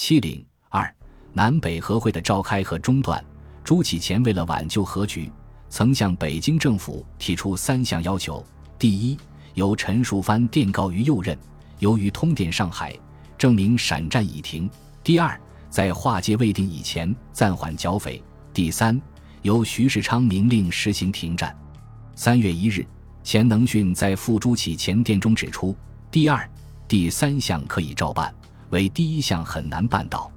七零二南北和会的召开和中断，朱启潜为了挽救和局，曾向北京政府提出三项要求：第一，由陈树藩电告于右任，由于通电上海，证明陕战已停；第二，在划界未定以前暂缓剿匪；第三，由徐世昌明令实行停战。三月一日，钱能训在赴朱启潜电中指出：第二、第三项可以照办。为第一项很难办到，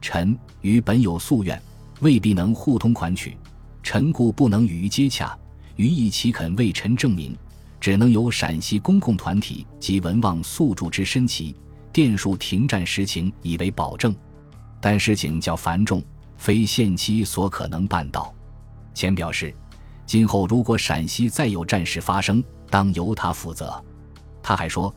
臣与本有夙愿，未必能互通款曲，臣故不能与于接洽。于意岂肯为臣证明？只能由陕西公共团体及文望宿主之申旗，电述停战实情，以为保证。但事情较繁重，非限期所可能办到。前表示，今后如果陕西再有战事发生，当由他负责。他还说。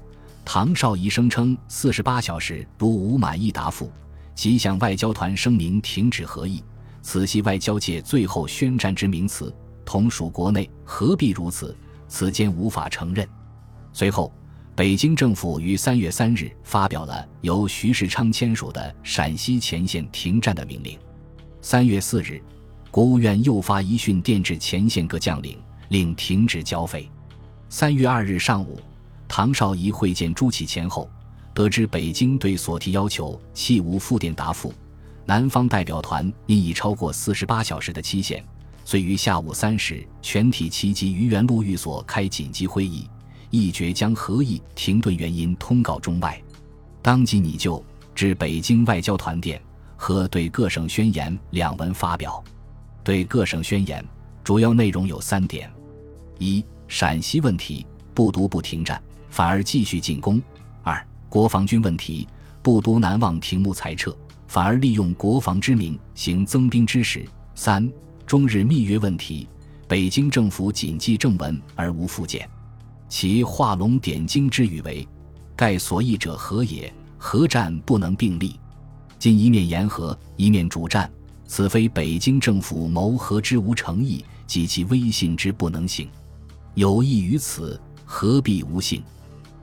唐绍仪声称四十八小时如无满意答复，即向外交团声明停止合议。此系外交界最后宣战之名词，同属国内，何必如此？此间无法承认。随后，北京政府于三月三日发表了由徐世昌签署的陕西前线停战的命令。三月四日，国务院又发一训电至前线各将领，令停止剿匪。三月二日上午。唐绍仪会见朱启前后，得知北京对所提要求弃无复电答复，南方代表团因已超过四十八小时的期限，遂于下午三时全体齐集于原路寓所开紧急会议，议决将合议停顿原因通告中外，当即拟就至北京外交团电和对各省宣言两文发表。对各省宣言主要内容有三点：一、陕西问题不独不停战。反而继续进攻。二、国防军问题，不独南望停木裁撤，反而利用国防之名行增兵之实。三、中日密约问题，北京政府谨记正文而无附件，其画龙点睛之语为：“盖所议者何也？何战不能并立？今一面言和，一面主战，此非北京政府谋和之无诚意，及其威信之不能行。有益于此，何必无信？”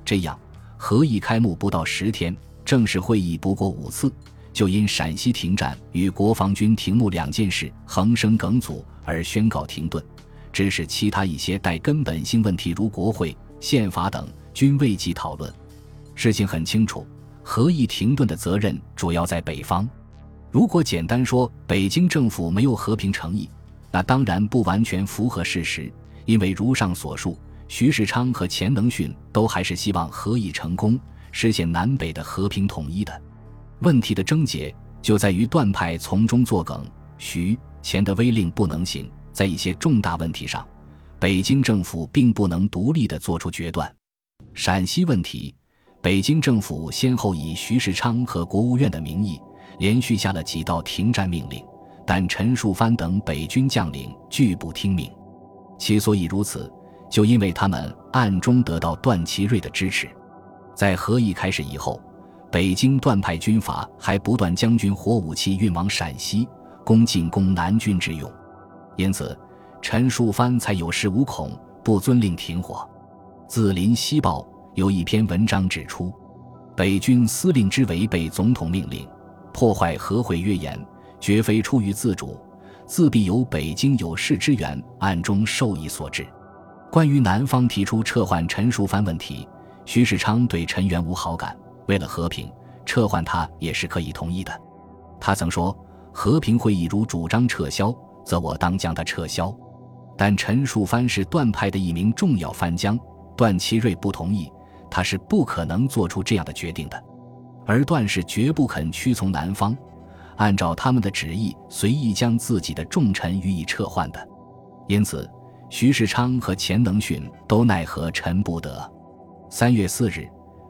这样，合议开幕不到十天，正式会议不过五次，就因陕西停战与国防军停幕两件事横生梗阻而宣告停顿，致使其他一些带根本性问题如国会、宪法等均未及讨论。事情很清楚，合议停顿的责任主要在北方。如果简单说北京政府没有和平诚意，那当然不完全符合事实，因为如上所述。徐世昌和钱能训都还是希望和议成功，实现南北的和平统一的。问题的症结就在于段派从中作梗，徐钱的威令不能行。在一些重大问题上，北京政府并不能独立地做出决断。陕西问题，北京政府先后以徐世昌和国务院的名义，连续下了几道停战命令，但陈树藩等北军将领拒不听命。其所以如此。就因为他们暗中得到段祺瑞的支持，在和议开始以后，北京段派军阀还不断将军火武器运往陕西，供进攻南军之用，因此陈树藩才有恃无恐，不遵令停火。自《林西报》有一篇文章指出，北军司令之违背总统命令，破坏和会约言，绝非出于自主，自必由北京有事之员暗中授意所致。关于南方提出撤换陈淑藩问题，徐世昌对陈元无好感。为了和平，撤换他也是可以同意的。他曾说：“和平会议如主张撤销，则我当将他撤销。”但陈树藩是段派的一名重要藩将，段祺瑞不同意，他是不可能做出这样的决定的。而段氏绝不肯屈从南方，按照他们的旨意随意将自己的重臣予以撤换的。因此。徐世昌和钱能训都奈何陈不得。三月四日，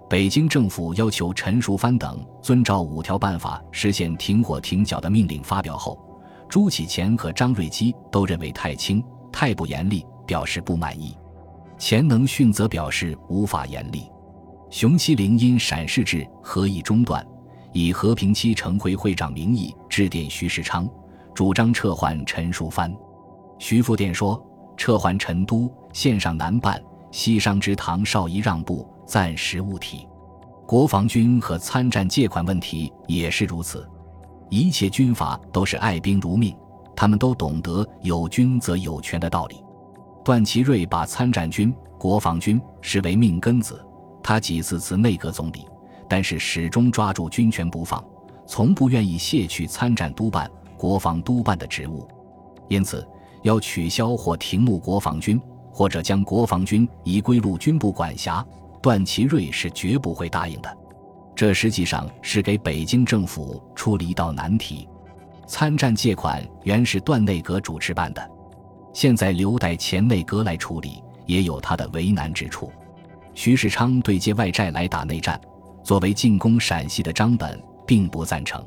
北京政府要求陈淑藩等遵照五条办法实现停火停剿的命令发表后，朱启潜和张瑞基都认为太轻、太不严厉，表示不满意。钱能训则表示无法严厉。熊希龄因陕事治和议中断，以和平期成会会长名义致电徐世昌，主张撤换陈淑藩。徐复电说。撤还陈都，线上难办，西商之唐绍仪让步，暂时勿提。国防军和参战借款问题也是如此。一切军阀都是爱兵如命，他们都懂得有军则有权的道理。段祺瑞把参战军、国防军视为命根子，他几次辞内阁总理，但是始终抓住军权不放，从不愿意卸去参战督办、国防督办的职务。因此，要取消或停募国防军，或者将国防军移归陆军部管辖。段祺瑞是绝不会答应的，这实际上是给北京政府出了一道难题。参战借款原是段内阁主持办的，现在留待前内阁来处理，也有他的为难之处。徐世昌对借外债来打内战，作为进攻陕西的张本并不赞成，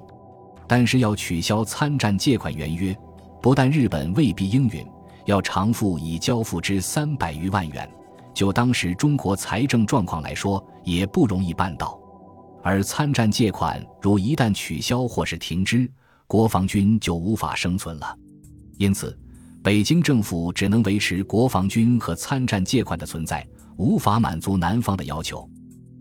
但是要取消参战借款原约，不但日本未必应允，要偿付已交付之三百余万元。就当时中国财政状况来说，也不容易办到。而参战借款如一旦取消或是停支，国防军就无法生存了。因此，北京政府只能维持国防军和参战借款的存在，无法满足南方的要求。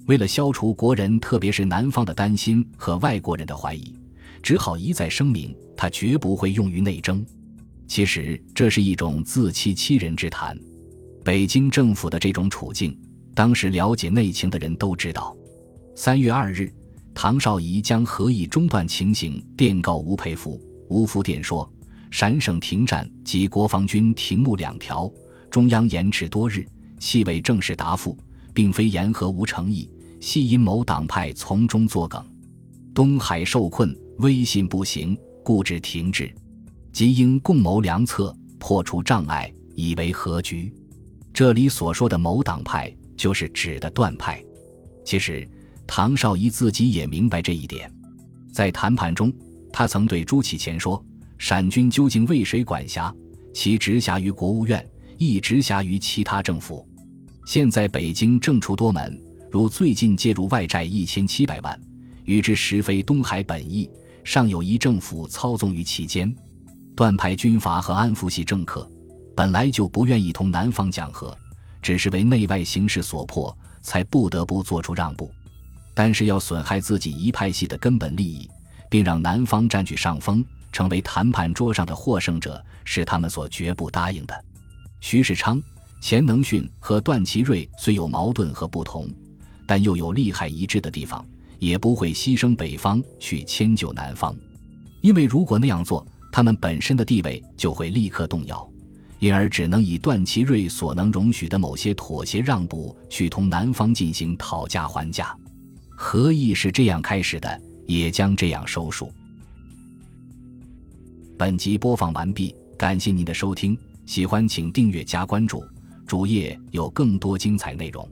为了消除国人，特别是南方的担心和外国人的怀疑，只好一再声明，他绝不会用于内争。其实，这是一种自欺欺人之谈。北京政府的这种处境，当时了解内情的人都知道。三月二日，唐绍仪将合议中断情形电告吴佩孚。吴复电说：“陕省停战及国防军停募两条，中央延迟多日，系未正式答复，并非言和无诚意，系因某党派从中作梗。东海受困，威信不行，故致停滞。即应共谋良策，破除障碍，以为和局。”这里所说的某党派，就是指的段派。其实，唐绍仪自己也明白这一点。在谈判中，他曾对朱启潜说：“陕军究竟为谁管辖？其直辖于国务院，亦直辖于其他政府。现在北京政出多门，如最近介入外债一千七百万，与之实非东海本意，尚有一政府操纵于其间。段派军阀和安福系政客。”本来就不愿意同南方讲和，只是为内外形势所迫，才不得不做出让步。但是要损害自己一派系的根本利益，并让南方占据上风，成为谈判桌上的获胜者，是他们所绝不答应的。徐世昌、钱能训和段祺瑞虽有矛盾和不同，但又有利害一致的地方，也不会牺牲北方去迁就南方，因为如果那样做，他们本身的地位就会立刻动摇。因而只能以段祺瑞所能容许的某些妥协让步，去同南方进行讨价还价。和议是这样开始的，也将这样收束。本集播放完毕，感谢您的收听，喜欢请订阅加关注，主页有更多精彩内容。